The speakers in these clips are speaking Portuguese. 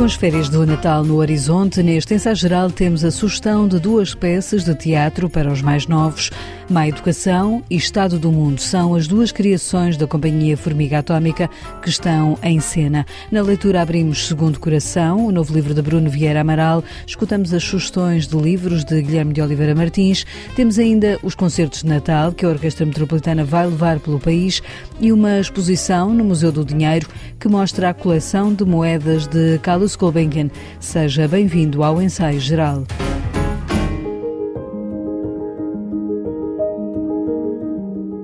Com as férias do Natal no horizonte, neste ensaio geral temos a sugestão de duas peças de teatro para os mais novos. Má Educação e Estado do Mundo são as duas criações da Companhia Formiga Atómica que estão em cena. Na leitura abrimos Segundo Coração, o novo livro de Bruno Vieira Amaral. Escutamos as sugestões de livros de Guilherme de Oliveira Martins. Temos ainda os concertos de Natal que a Orquestra Metropolitana vai levar pelo país e uma exposição no Museu do Dinheiro que mostra a coleção de moedas de Carlos Gulbenkian. Seja bem-vindo ao ensaio geral.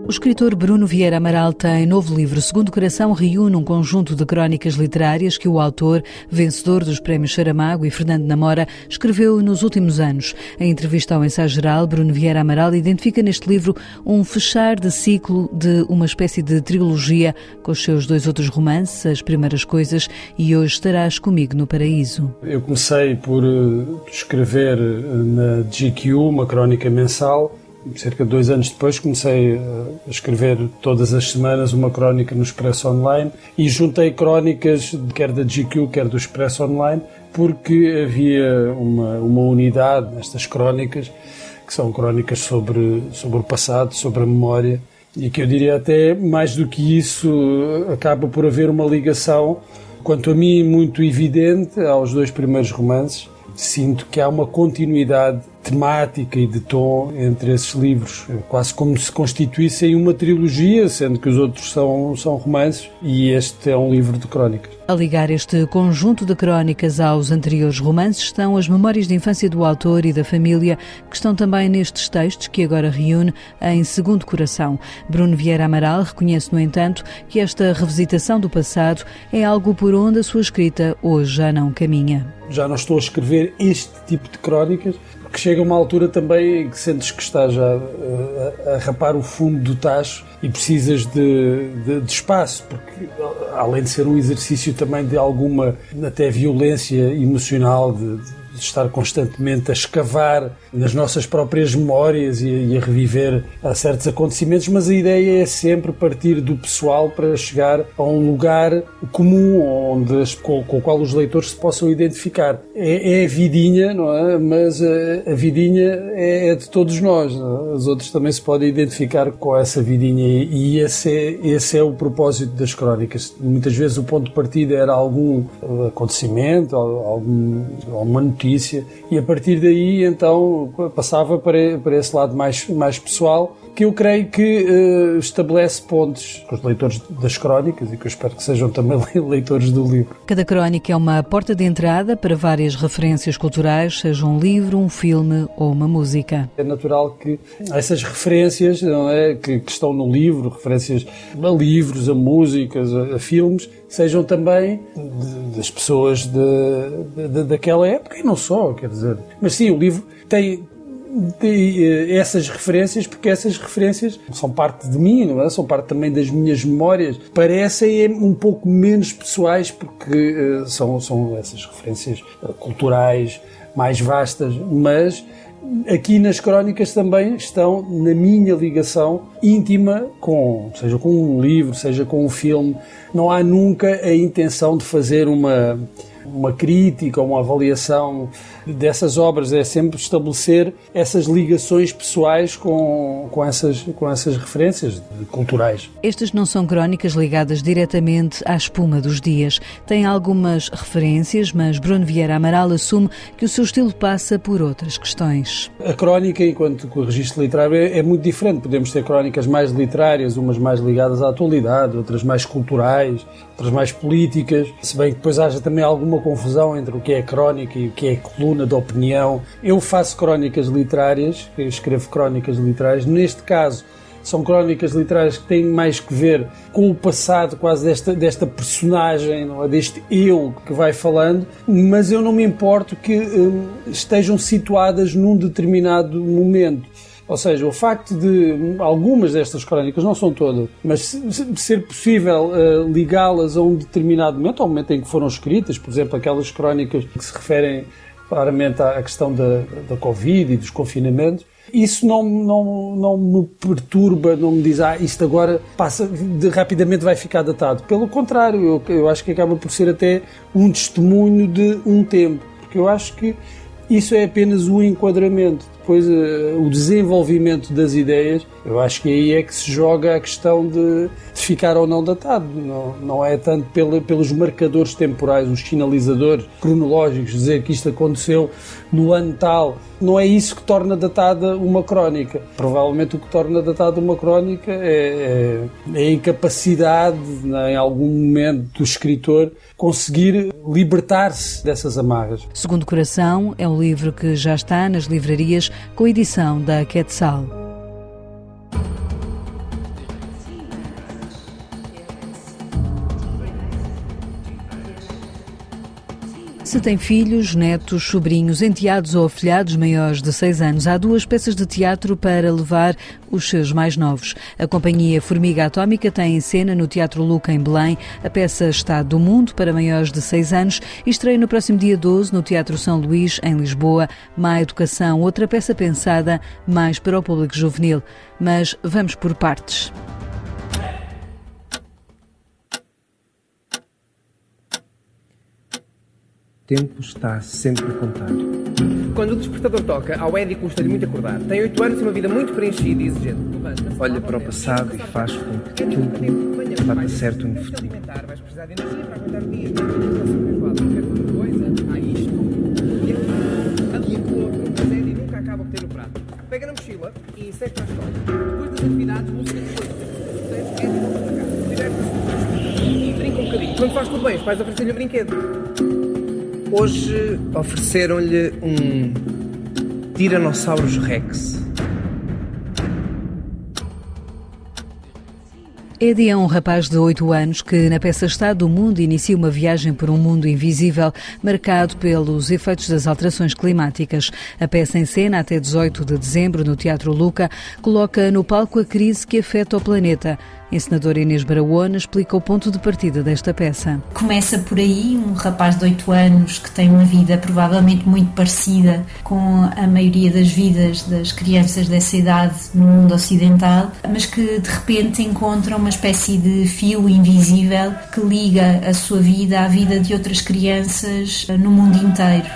O escritor Bruno Vieira Amaral tem novo livro. Segundo Coração reúne um conjunto de crónicas literárias que o autor, vencedor dos prémios Saramago e Fernando Namora, escreveu nos últimos anos. Em entrevista ao ensaio geral, Bruno Vieira Amaral identifica neste livro um fechar de ciclo de uma espécie de trilogia com os seus dois outros romances, As Primeiras Coisas e Hoje Estarás Comigo no Paraíso. Eu comecei por eh, escrever eh, na GQ uma crónica mensal cerca de dois anos depois, comecei eh, a escrever todas as semanas uma crónica no Expresso Online e juntei crónicas, quer da GQ, quer do Expresso Online, porque havia uma, uma unidade nestas crónicas, que são crónicas sobre, sobre o passado, sobre a memória, e que eu diria até mais do que isso, acaba por haver uma ligação, quanto a mim, muito evidente aos dois primeiros romances. Sinto que há uma continuidade temática e de tom entre esses livros, quase como se constituíssem uma trilogia, sendo que os outros são, são romances e este é um livro de crónicas. A ligar este conjunto de crónicas aos anteriores romances estão as memórias de infância do autor e da família, que estão também nestes textos que agora reúne em Segundo Coração. Bruno Vieira Amaral reconhece, no entanto, que esta revisitação do passado é algo por onde a sua escrita hoje já não caminha. Já não estou a escrever este tipo de crónicas, porque chega uma altura também em que sentes que estás já a, a, rapar o fundo do tacho e precisas de, de, de, espaço, porque além de ser um exercício também de alguma até violência emocional, de, de estar constantemente a escavar nas nossas próprias memórias e, e, a reviver a certos acontecimentos, mas a ideia é sempre partir do pessoal para chegar a um lugar comum onde com, com, o qual os leitores se possam identificar. É, é a vidinha, não é? Mas a, a vidinha é, é, de todos nós. É? Os outros também se podem identificar com essa vidinha e esse é, esse é o propósito das crónicas. Muitas vezes o ponto de partida era algum acontecimento, algum, alguma notícia e a partir daí então passava para, para esse lado mais, mais pessoal que eu creio que uh, estabelece pontos com os leitores das crónicas e que eu espero que sejam também leitores do livro. Cada crónica é uma porta de entrada para várias referências culturais, seja um livro, um filme ou uma música. É natural que essas referências não é, que, que estão no livro, referências a livros, a músicas, a, a filmes, sejam também de, das pessoas de, de, daquela época e não só, quer dizer. Mas sim, o livro tem de, eh, essas referências, porque essas referências são parte de mim, não é? são parte também das minhas memórias. Parecem um pouco menos pessoais, porque uh, são, são essas referências uh, culturais mais vastas, mas aqui nas crónicas também estão na minha ligação íntima com, seja com um livro, seja com um filme. Não há nunca a intenção de fazer uma uma crítica uma avaliação dessas obras, é sempre estabelecer essas ligações pessoais com, com, essas, com essas referências culturais. Estas não são crónicas ligadas diretamente à espuma dos dias. Tem algumas referências, mas Bruno Vieira Amaral assume que o seu estilo passa por outras questões. A crónica, enquanto o registro literário, é, é muito diferente. Podemos ter crónicas mais literárias, umas mais ligadas à atualidade, outras mais culturais, outras mais políticas, se bem que depois haja também alguma confusão entre o que é crónica e o que é coluna de opinião. Eu faço crónicas literárias, escrevo crónicas literárias, neste caso são crónicas literárias que têm mais que ver com o passado quase desta, desta personagem, não é? deste eu que vai falando, mas eu não me importo que hum, estejam situadas num determinado momento. Ou seja, o facto de algumas destas crónicas, não são todas, mas ser possível uh, ligá-las a um determinado momento, ao momento em que foram escritas, por exemplo, aquelas crónicas que se referem claramente à questão da, da Covid e dos confinamentos, Isso não, não, não me perturba, não me diz, ah, isto agora passa, de, rapidamente vai ficar datado. Pelo contrário, eu, eu acho que acaba por ser até um testemunho de um tempo, porque eu acho que isso é apenas o enquadramento. Depois, uh, o desenvolvimento das ideias, eu acho que aí é que se joga a questão de, de ficar ou não datado. Não, não é tanto pela, pelos marcadores temporais, os sinalizadores cronológicos, dizer que isto aconteceu no ano tal. Não é isso que torna datada uma crónica. Provavelmente o que torna datada uma crónica é, é, é a incapacidade, né, em algum momento, do escritor conseguir libertar-se dessas amarras. Segundo Coração é um livro que já está nas livrarias com edição da Quetzal. Se tem filhos, netos, sobrinhos, enteados ou afilhados maiores de 6 anos, há duas peças de teatro para levar os seus mais novos. A companhia Formiga Atómica tem em cena no Teatro Luca, em Belém, a peça Estado do Mundo para maiores de 6 anos e estreia no próximo dia 12 no Teatro São Luís, em Lisboa, Má Educação, outra peça pensada mais para o público juvenil. Mas vamos por partes. Tempo está sempre a contar. Quando o despertador toca, ao Eddie custa-lhe muito acordar. Tem oito anos e uma vida muito preenchida e exigente. Olha para o passado e faz com que tudo bata certo no futuro. Vais precisar de energia para aguentar o dia. De. Pega na mochila e segue para a escola. Depois das atividades, música de coisas. Eddie volta para casa. Diverte-se. E brinca um bocadinho. Quando faz tudo bem, os pais oferecem-lhe o brinquedo. Hoje ofereceram-lhe um Tyrannosaurus Rex. Eddie é um rapaz de 8 anos que, na peça Estado do Mundo, inicia uma viagem por um mundo invisível, marcado pelos efeitos das alterações climáticas. A peça em cena, até 18 de dezembro, no Teatro Luca, coloca no palco a crise que afeta o planeta. A encenadora Inês Barahona explica o ponto de partida desta peça. Começa por aí um rapaz de 8 anos que tem uma vida provavelmente muito parecida com a maioria das vidas das crianças dessa idade no mundo ocidental, mas que de repente encontra uma espécie de fio invisível que liga a sua vida à vida de outras crianças no mundo inteiro.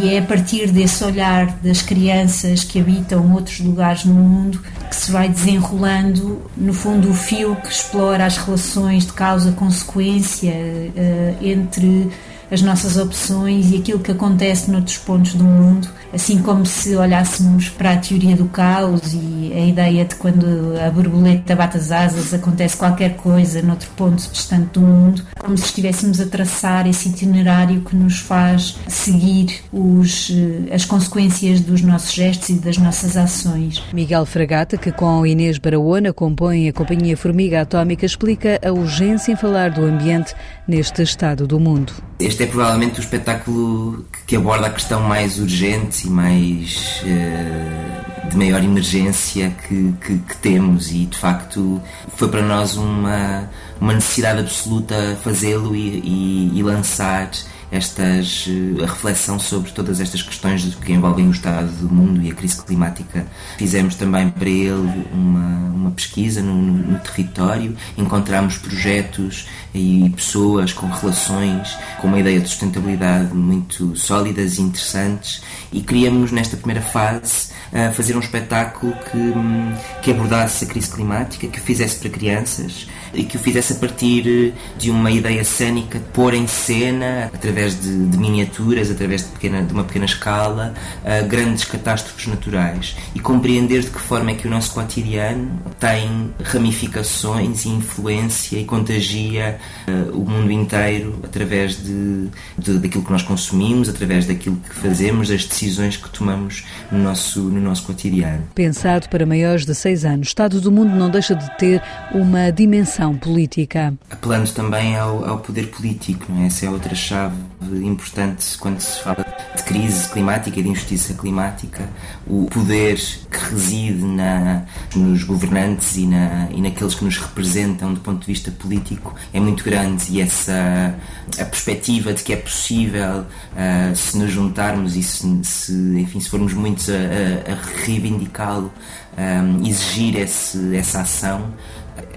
E é a partir desse olhar das crianças que habitam outros lugares no mundo que se vai desenrolando, no fundo, o fio que explora as relações de causa-consequência uh, entre as nossas opções e aquilo que acontece noutros pontos do mundo, assim como se olhássemos para a teoria do caos e a ideia de quando a borboleta bate as asas acontece qualquer coisa noutro ponto distante do mundo, como se estivéssemos a traçar esse itinerário que nos faz seguir os, eh, as consequências dos nossos gestos e das nossas ações. Miguel Fragata, que com Inês Barahona compõe a Companhia Formiga Atómica, explica a urgência em falar do ambiente neste estado do mundo. Este é provavelmente o espetáculo que aborda a questão mais urgente e mais uh, de maior emergência que, que, que, temos. E de facto foi para nós uma, uma necessidade absoluta fazê-lo e, e, e lançar estas, eh, a reflexão sobre todas estas questões que envolvem o estado do mundo e a crise climática. Fizemos também para ele uma, uma pesquisa no, no, no território, encontramos projetos e pessoas com relações com uma ideia de sustentabilidade muito sólidas e interessantes e queríamos nesta primeira fase eh, fazer um espetáculo que, hum, que abordasse a crise climática, que fizesse para crianças e que o fizesse a partir de uma ideia cênica, pôr em cena, através de, de miniaturas, através de, pequena, de uma pequena escala, uh, grandes catástrofes naturais e compreender de que forma é que o nosso cotidiano tem ramificações e influência e contagia uh, o mundo inteiro através de, de, daquilo que nós consumimos, através daquilo que fazemos, das decisões que tomamos no nosso, no nosso cotidiano. Pensado para maiores de 6 anos, o Estado do Mundo não deixa de ter uma dimensão política. Apelando também ao, ao poder político, não é? essa é outra chave importante quando se fala de crise climática e de injustiça climática. O poder que reside na, nos governantes e, na, e naqueles que nos representam do ponto de vista político é muito grande e essa a perspectiva de que é possível uh, se nos juntarmos e se, se, enfim, se formos muitos a, a, a reivindicá-lo, um, ah, exigir esse, essa ação,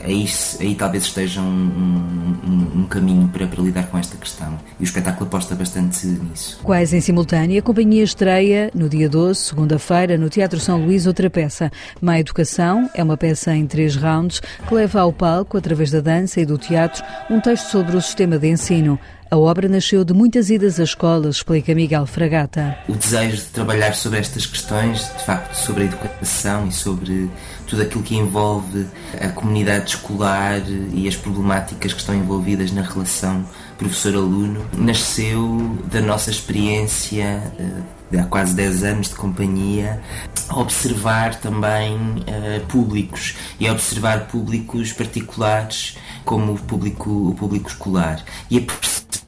aí, aí talvez esteja um, um, um caminho para, para, lidar com esta questão. E o espetáculo aposta bastante nisso. Quais em simultâneo, a companhia estreia no dia 12, segunda-feira, no Teatro São Luís, outra peça. Má Educação é uma peça em três rounds que leva ao palco, através da dança e do teatro, um texto sobre o sistema de ensino. A obra nasceu de muitas idas às escolas, explica Miguel Fragata. O desejo de trabalhar sobre estas questões, de facto, sobre a educação e sobre tudo aquilo que envolve a comunidade escolar e as problemáticas que estão envolvidas na relação professor-aluno, nasceu da nossa experiência eh, de há quase 10 anos de companhia, observar também uh, públicos e observar públicos particulares como o público, o público escolar e a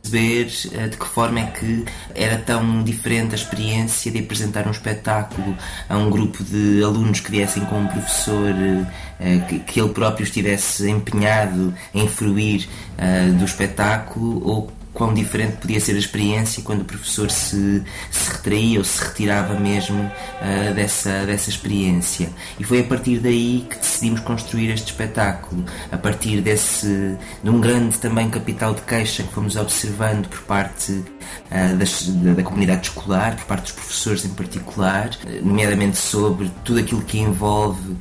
perceber uh, de que forma é que era tão diferente a experiência de apresentar um espetáculo a um grupo de alunos que viessem com um professor uh, que, que, ele próprio estivesse empenhado em fruir do espetáculo ou quão diferente podia ser a experiência quando o professor se, se retraía ou se retirava mesmo uh, dessa, dessa experiência. E foi a partir daí que decidimos construir este espetáculo, a partir desse, de um grande também capital de queixa que fomos observando por parte uh, das, da, da, comunidade escolar, por parte dos professores em particular, nomeadamente sobre tudo aquilo que envolve,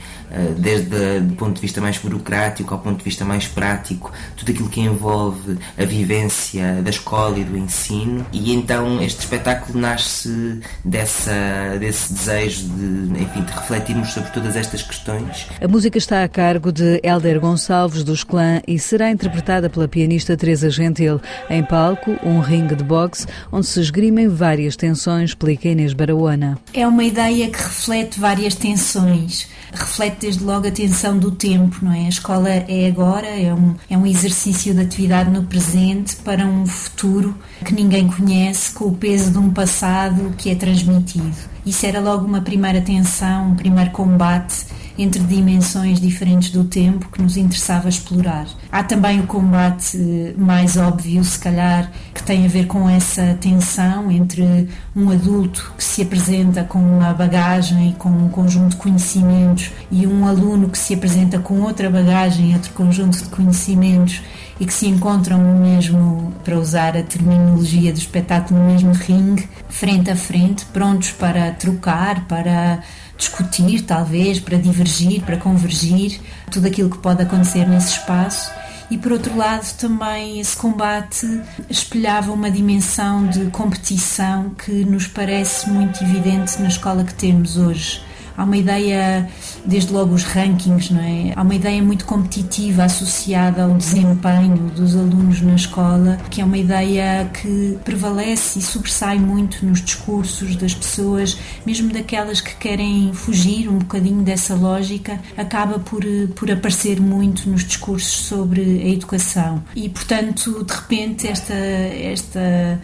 desde o ponto de vista mais burocrático ao ponto de vista mais prático, tudo aquilo que envolve a vivência da escola e do ensino e então este espetáculo nasce dessa, desse desejo de, enfim, de refletirmos sobre todas estas questões. A música está a cargo de Helder Gonçalves dos Clã e será interpretada pela pianista Teresa Gentil. Em palco, um ringue de boxe onde se esgrimem várias tensões, explica Inês Barauana. É uma ideia que reflete várias tensões reflete desde logo a tensão do tempo, não é? A escola é agora, é um, é um exercício de atividade no presente para um futuro que ninguém conhece, com o peso de um passado que é transmitido. Isso era logo uma primeira tensão, um primeiro combate entre dimensões diferentes do tempo que nos interessava explorar. Há também o combate mais óbvio, se calhar, que tem a ver com essa tensão entre um adulto que se apresenta com uma bagagem e com um conjunto de conhecimentos e um aluno que se apresenta com outra bagagem, outro conjunto de conhecimentos e que se encontram no mesmo, para usar a terminologia do espetáculo, no mesmo ringue, frente a frente, prontos para trocar, para discutir, talvez, para divergir, para convergir, tudo aquilo que pode acontecer nesse espaço. E por outro lado, também esse combate espelhava uma dimensão de competição que nos parece muito evidente na escola que temos hoje há uma ideia, desde logo os rankings, não é? Há uma ideia muito competitiva associada ao desempenho dos alunos na escola, que é uma ideia que prevalece e sobressai muito nos discursos das pessoas, mesmo daquelas que querem fugir um bocadinho dessa lógica, acaba por, por aparecer muito nos discursos sobre a educação. E, portanto, de repente, esta, esta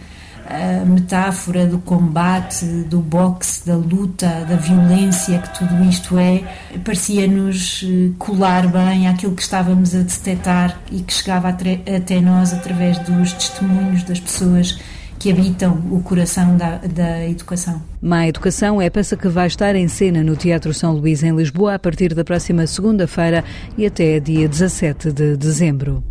a metáfora do combate, do boxe, da luta, da violência que tudo isto é, parecia-nos eh, colar bem àquilo que estávamos a detectar e que chegava até nós através dos testemunhos das pessoas que habitam o coração da, da educação. Má Educação é a peça que vai estar em cena no Teatro São Luís, em Lisboa, a partir da próxima segunda-feira e até dia 17 de dezembro.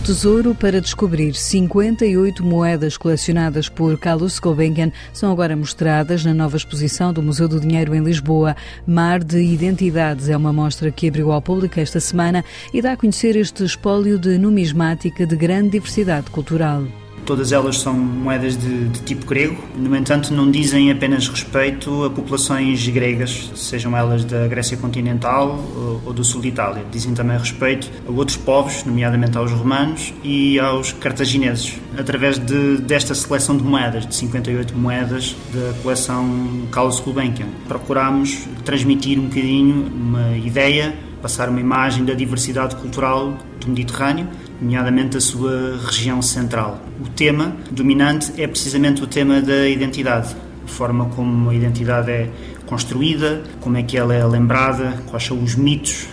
Tesouro para descobrir. 58 moedas colecionadas por Carlos Gulbenkian são agora mostradas na nova exposição do Museu do Dinheiro em Lisboa. Mar de Identidades é uma mostra que abriu ao público esta semana e dá a conhecer este espólio de numismática de grande diversidade cultural. Todas elas são moedas de, de, tipo grego, no entanto, não dizem apenas respeito a populações gregas, sejam elas da Grécia continental ou, ou do sul de Itália. Dizem também respeito a outros povos, nomeadamente aos romanos e aos cartagineses, através de, desta seleção de moedas, de 58 moedas da coleção Carlos Gulbenkian. Procurámos transmitir um bocadinho uma ideia passar uma imagem da diversidade cultural do Mediterrâneo, nomeadamente da sua região central. O tema dominante é precisamente o tema da identidade, a forma como a identidade é construída, como é que ela é lembrada, quais são os mitos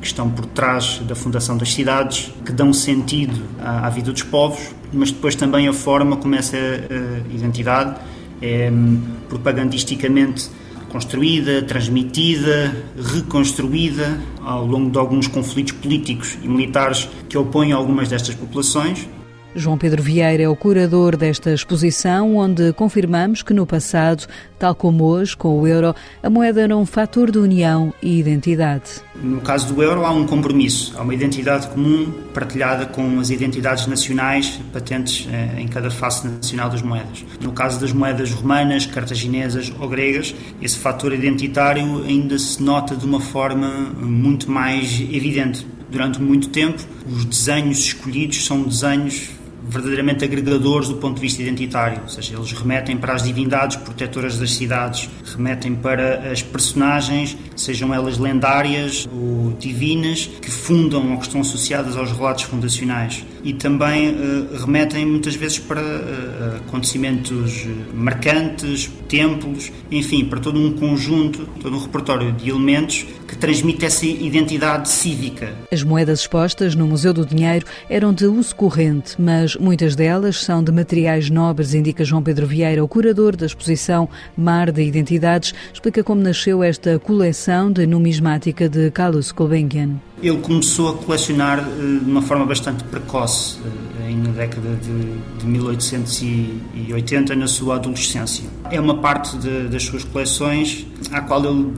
que estão por trás da fundação das cidades, que dão sentido à, à vida dos povos, mas depois também a forma como essa uh, identidade é um, propagandisticamente construída, transmitida, reconstruída ao longo de alguns conflitos políticos e militares que opõem algumas destas populações João Pedro Vieira é o curador desta exposição, onde confirmamos que no passado, tal como hoje, com o euro, a moeda era um fator de união e identidade. No caso do euro, há um compromisso, há uma identidade comum partilhada com as identidades nacionais patentes eh, em cada face nacional das moedas. No caso das moedas romanas, cartaginesas ou gregas, esse fator identitário ainda se nota de uma forma muito mais evidente. Durante muito tempo, os desenhos escolhidos são desenhos verdadeiramente agregadores do ponto de vista identitário, ou seja, eles remetem para as divindades protetoras das cidades, remetem para as personagens, sejam elas lendárias ou divinas, que fundam ou que estão associadas aos relatos fundacionais. E também uh, remetem muitas vezes para uh, acontecimentos marcantes, templos, enfim, para todo um conjunto, todo um repertório de elementos que transmite essa identidade cívica. As moedas expostas no Museu do Dinheiro eram de uso corrente, mas muitas delas são de materiais nobres, indica João Pedro Vieira, o curador da exposição Mar de Identidades, explica como nasceu esta coleção de numismática de Carlos Gulbenkian. Ele começou a colecionar eh, de uma forma bastante precoce, eh, na década de, de 1880, na sua adolescência. É uma parte de, das suas coleções à qual ele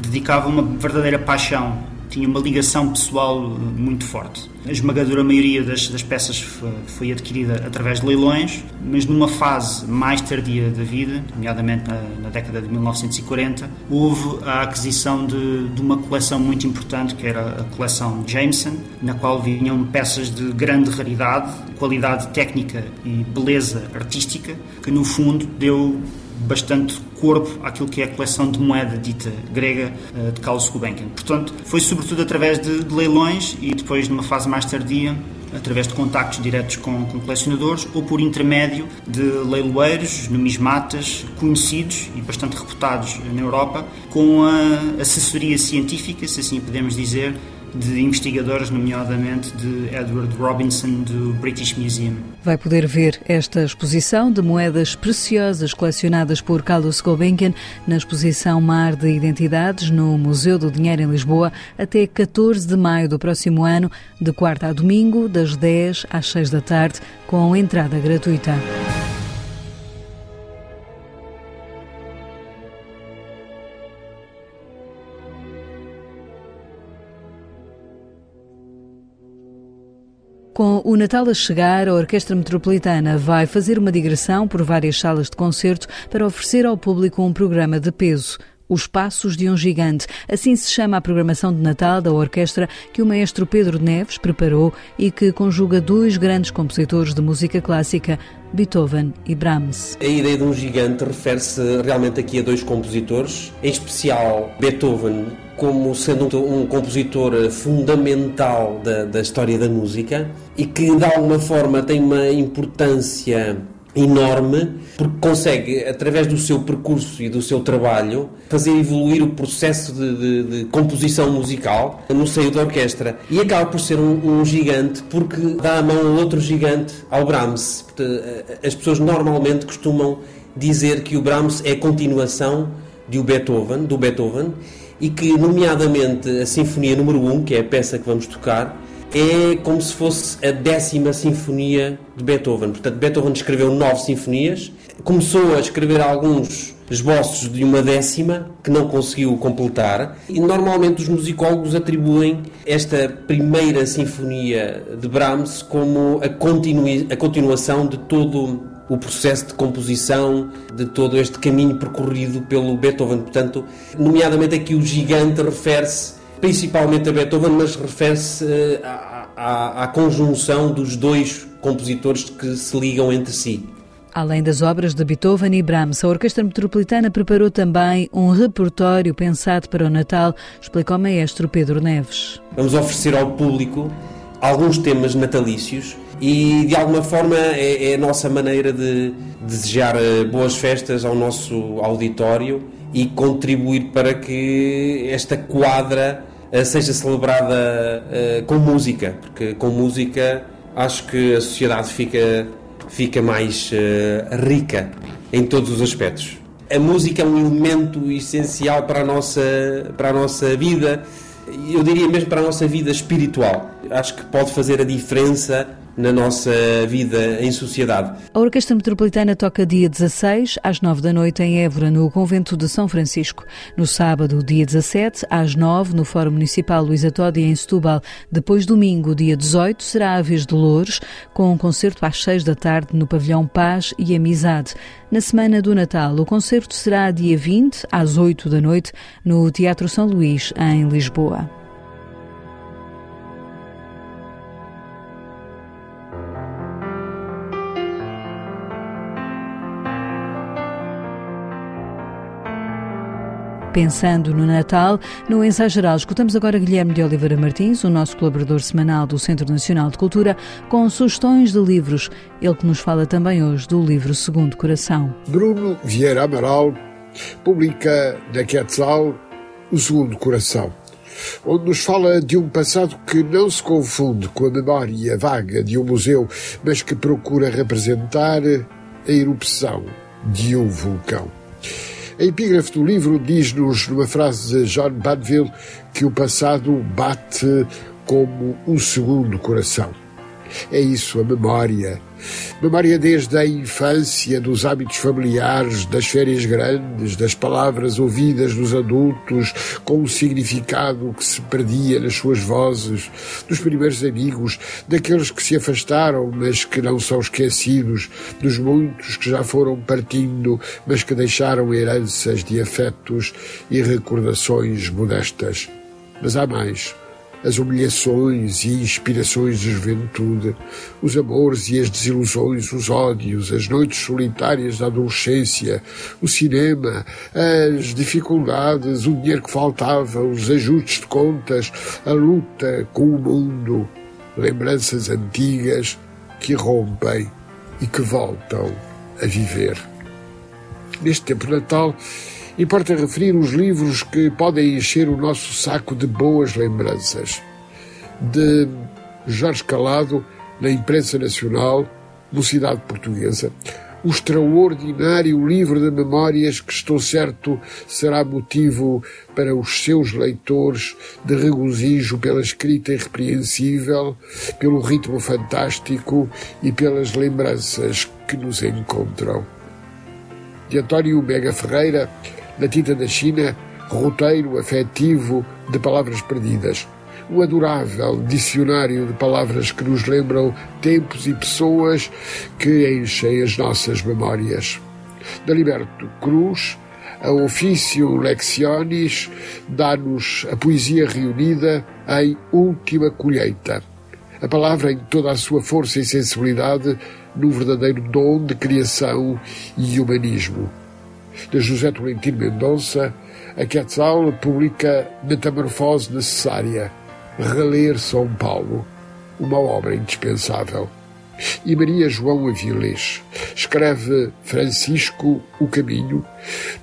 dedicava uma verdadeira paixão, tinha uma ligação pessoal muito forte. A esmagadora maioria das, das peças foi, foi, adquirida através de leilões, mas numa fase mais tardia da vida, nomeadamente na, na década de 1940, houve a aquisição de, de, uma coleção muito importante, que era a coleção Jameson, na qual vinham peças de grande raridade, qualidade técnica e beleza artística, que no fundo deu bastante corpo àquilo que é a coleção de moeda dita grega eh, de Carlos Gulbenkian. Portanto, foi sobretudo através de, de leilões e depois, numa fase mais tardia, através de contactos diretos com, com, colecionadores ou por intermédio de leiloeiros, numismatas conhecidos e bastante reputados na Europa, com a assessoria científica, se assim podemos dizer, de investigadores, nomeadamente de Edward Robinson do British Museum. Vai poder ver esta exposição de moedas preciosas colecionadas por Carlos Gulbenkian na exposição Mar de Identidades no Museu do Dinheiro em Lisboa até 14 de maio do próximo ano, de quarta a domingo, das 10 às 6 da tarde, com entrada gratuita. Com o Natal a chegar, a Orquestra Metropolitana vai fazer uma digressão por várias salas de concerto para oferecer ao público um programa de peso. Os Passos de um Gigante. Assim se chama a programação de Natal da orquestra que o maestro Pedro Neves preparou e que conjuga dois grandes compositores de música clássica, Beethoven e Brahms. A ideia de um gigante refere-se realmente aqui a dois compositores, em especial Beethoven, como sendo um compositor fundamental da, da história da música e que de alguma forma tem uma importância enorme, porque consegue, através do seu percurso e do seu trabalho, fazer evoluir o processo de, de, de composição musical no seio da orquestra. E acaba por ser um, um, gigante, porque dá a mão a outro gigante, ao Brahms. As pessoas normalmente costumam dizer que o Brahms é a continuação de o Beethoven, do Beethoven, e que, nomeadamente, a Sinfonia número 1, que é a peça que vamos tocar, é como se fosse a décima sinfonia de Beethoven. Portanto, Beethoven escreveu nove sinfonias, começou a escrever alguns esboços de uma décima que não conseguiu completar e normalmente os musicólogos atribuem esta primeira sinfonia de Brahms como a, a continuação de todo o processo de composição, de todo este caminho percorrido pelo Beethoven. Portanto, nomeadamente aqui o gigante refere-se principalmente a Beethoven, mas refere-se uh, à, à, à conjunção dos dois compositores que se ligam entre si. Além das obras de Beethoven e Brahms, a Orquestra Metropolitana preparou também um repertório pensado para o Natal, explica o maestro Pedro Neves. Vamos oferecer ao público alguns temas natalícios e de alguma forma é, é a nossa maneira de desejar eh, boas festas ao nosso auditório e contribuir para que esta quadra eh, seja celebrada uh, com música, porque com música acho que a sociedade fica fica mais rica em todos os aspectos. A música é um elemento essencial para a nossa, para a nossa vida, eu diria mesmo para a nossa vida espiritual. Acho que pode fazer a diferença na nossa vida em sociedade. A Orquestra Metropolitana toca dia 16 às 9 da noite em Évora, no Convento de São Francisco. No sábado, dia 17, às 9, no Fórum Municipal Luísa Todi, em Setúbal. Depois, domingo, dia 18, será a vez de Louros, com um concerto às 6 da tarde no Pavilhão Paz e Amizade. Na semana do Natal, o concerto será dia 20, às 8 da noite, no Teatro São Luís, em Lisboa. Pensando no Natal, no ensaio geral, escutamos agora Guilherme de Oliveira Martins, o nosso colaborador semanal do Centro Nacional de Cultura, com sugestões de livros. Ele que nos fala também hoje do livro Segundo Coração. Bruno Vieira Amaral publica na Quetzal O Segundo Coração onde nos fala de um passado que não se confunde com a memória vaga de um museu, mas que procura representar a erupção de um vulcão. A epígrafe do livro diz-nos, numa frase de John Badville, que o passado bate como um segundo coração. É isso, a memória. Memória desde a infância, dos hábitos familiares, das férias grandes, das palavras ouvidas dos adultos, com o significado que se perdia nas suas vozes, dos primeiros amigos, daqueles que se afastaram, mas que não são esquecidos, dos muitos que já foram partindo, mas que deixaram heranças de afetos e recordações modestas. Mas há mais as humilhações e inspirações da juventude, os amores e as desilusões, os ódios, as noites solitárias da adolescência, o cinema, as dificuldades, o dinheiro que faltava, os ajustes de contas, a luta com o mundo, lembranças antigas que rompem e que voltam a viver. Neste tempo de Natal, Importa referir os livros que podem encher o nosso saco de boas lembranças. De Jorge Calado, na imprensa nacional, Mocidade Portuguesa. O extraordinário livro de memórias que estou certo será motivo para os seus leitores de regozijo pela escrita irrepreensível, pelo ritmo fantástico e pelas lembranças que nos encontram. De António Mega Ferreira, na tinta da China, roteiro afetivo de palavras perdidas. Um adorável dicionário de palavras que nos lembram tempos e pessoas que enchem as nossas memórias. Da Liberto Cruz, a Ofício Leccionis dá-nos a poesia reunida em última colheita. A palavra em toda a sua força e sensibilidade no verdadeiro dom de criação e humanismo de José Tolentino Mendonça, a Quetzal publica Metamorfose Necessária, Reler São Paulo, uma obra indispensável. E Maria João Avilés escreve Francisco o Caminho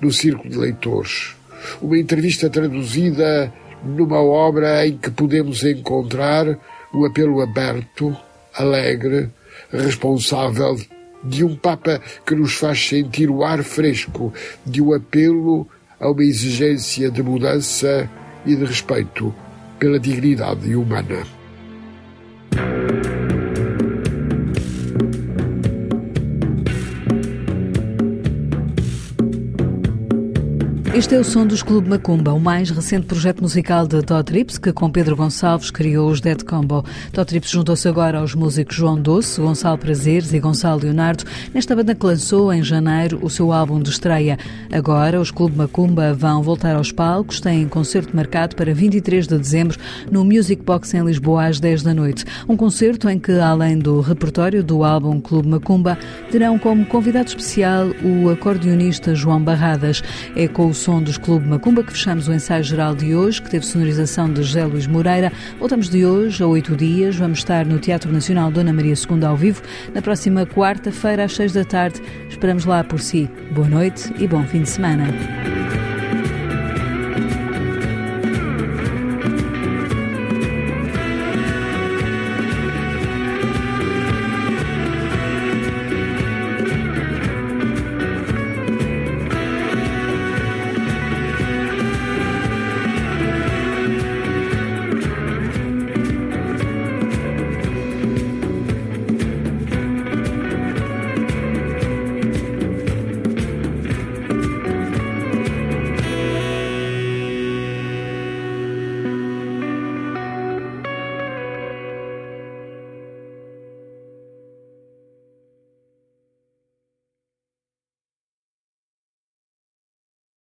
no Círculo de Leitores, uma entrevista traduzida numa obra em que podemos encontrar o apelo aberto, alegre, responsável de um Papa que nos faz sentir o ar fresco, de um apelo a uma exigência de mudança e de respeito pela dignidade humana. Este é o som dos Clube Macumba, o mais recente projeto musical de Todd Trips, que com Pedro Gonçalves criou os Dead Combo. Todd Trips juntou-se agora aos músicos João Doce, Gonçalo Prazeres e Gonçalo Leonardo, nesta banda que lançou em janeiro o seu álbum de estreia. Agora, os Clube Macumba vão voltar aos palcos, têm concerto marcado para 23 de dezembro no Music Box em Lisboa às 10 da noite. Um concerto em que, além do repertório do álbum Clube Macumba, terão como convidado especial o acordeonista João Barradas. É com o som dos Clube Macumba que fechamos o ensaio geral de hoje, que teve sonorização de José Luís Moreira. Voltamos de hoje a oito dias. Vamos estar no Teatro Nacional Dona Maria II ao vivo na próxima quarta-feira às seis da tarde. Esperamos lá por si. Boa noite e bom fim de semana.